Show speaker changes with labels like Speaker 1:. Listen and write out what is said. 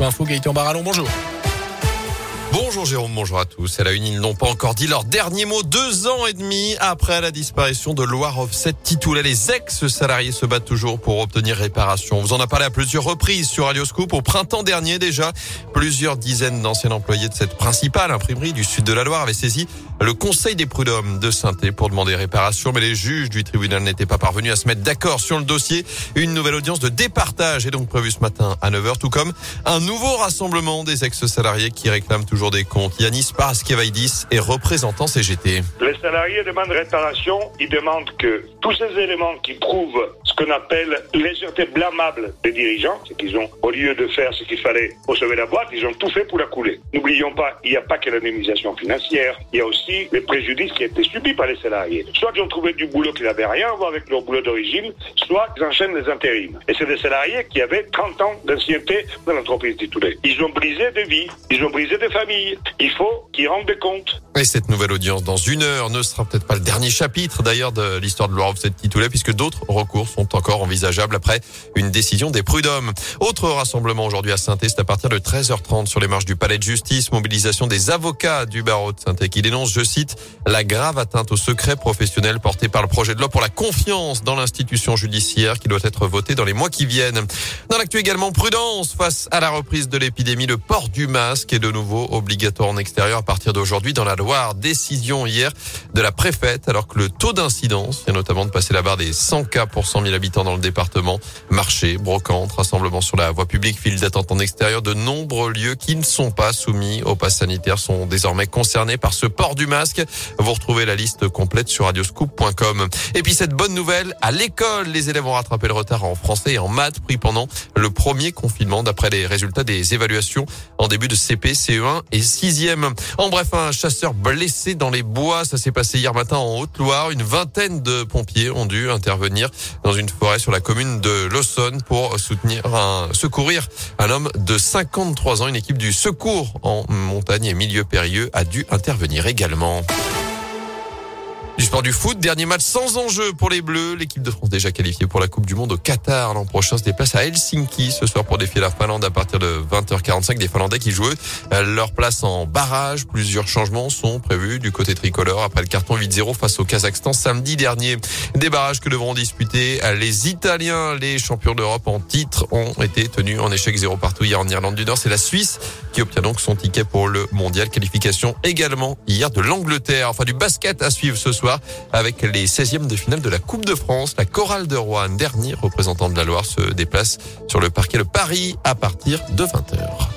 Speaker 1: Info. Gaëtan Barallon, bonjour.
Speaker 2: Bonjour Jérôme, bonjour à tous. À la une, ils n'ont pas encore dit leur dernier mot deux ans et demi après la disparition de Loire Offset Titoulet. Les ex-salariés se battent toujours pour obtenir réparation. On vous en a parlé à plusieurs reprises sur Radio Scoop. Au printemps dernier déjà, plusieurs dizaines d'anciens employés de cette principale imprimerie du sud de la Loire avaient saisi le conseil des prud'hommes de saint pour demander réparation. Mais les juges du tribunal n'étaient pas parvenus à se mettre d'accord sur le dossier. Une nouvelle audience de départage est donc prévue ce matin à 9h, tout comme un nouveau rassemblement des ex-salariés qui réclament toujours des comptes. Yanis Paraskevadis est représentant CGT.
Speaker 3: Les salariés demandent réparation. Ils demandent que tous ces éléments qui prouvent ce qu'on appelle légèreté blâmable des dirigeants, c'est qu'ils ont, au lieu de faire ce qu'il fallait pour sauver la boîte, ils ont tout fait pour la couler. N'oublions pas, il n'y a pas que l'indemnisation financière, il y a aussi les préjudices qui ont été subis par les salariés. Soit ils ont trouvé du boulot qui n'avait rien à voir avec leur boulot d'origine, soit ils enchaînent les intérims. Et c'est des salariés qui avaient 30 ans d'ancienneté dans l'entreprise titulaire. Ils ont brisé des vies, ils ont brisé des familles. Il faut qu'ils rendent des comptes.
Speaker 2: Et cette nouvelle audience dans une heure ne sera peut-être pas le dernier chapitre d'ailleurs de l'histoire de Loire cette Titoulet puisque d'autres recours sont encore envisageables après une décision des prud'hommes. Autre rassemblement aujourd'hui à saint c'est à partir de 13h30 sur les marches du palais de justice, mobilisation des avocats du barreau de saint qui dénonce, je cite, la grave atteinte au secret professionnel porté par le projet de loi pour la confiance dans l'institution judiciaire qui doit être voté dans les mois qui viennent. Dans l'actu également, prudence face à la reprise de l'épidémie, le port du masque est de nouveau obligatoire en extérieur à partir d'aujourd'hui dans la Loire. Décision hier de la préfète alors que le taux d'incidence vient notamment de passer la barre des 100 cas pour 100 000 habitants dans le département. Marché, brocante, rassemblement sur la voie publique, file d'attente en extérieur. De nombreux lieux qui ne sont pas soumis au pass sanitaire sont désormais concernés par ce port du masque. Vous retrouvez la liste complète sur radioscoop.com. Et puis cette bonne nouvelle, à l'école, les élèves ont rattrapé le retard en français et en maths pris pendant le premier confinement d'après les résultats des évaluations en début de CP, CE1 et 6e. En bref, un chasseur blessé dans les bois, ça s'est passé hier matin en Haute-Loire. Une vingtaine de pompiers ont dû intervenir dans une forêt sur la commune de Laussonne pour soutenir secourir un homme de 53 ans. Une équipe du secours en montagne et milieu périlleux a dû intervenir également. Du sport du foot, dernier match sans enjeu pour les Bleus. L'équipe de France déjà qualifiée pour la Coupe du Monde au Qatar l'an prochain se déplace à Helsinki ce soir pour défier la Finlande à partir de 20h45. Des Finlandais qui jouent leur place en barrage. Plusieurs changements sont prévus du côté tricolore après le carton 8-0 face au Kazakhstan samedi dernier. Des barrages que devront disputer les Italiens, les champions d'Europe en titre, ont été tenus en échec 0 partout hier en Irlande du Nord. C'est la Suisse qui obtient donc son ticket pour le mondial. Qualification également hier de l'Angleterre. Enfin du basket à suivre ce soir avec les 16e de finale de la Coupe de France. La chorale de Rouen, dernier représentant de la Loire, se déplace sur le parquet de Paris à partir de 20h.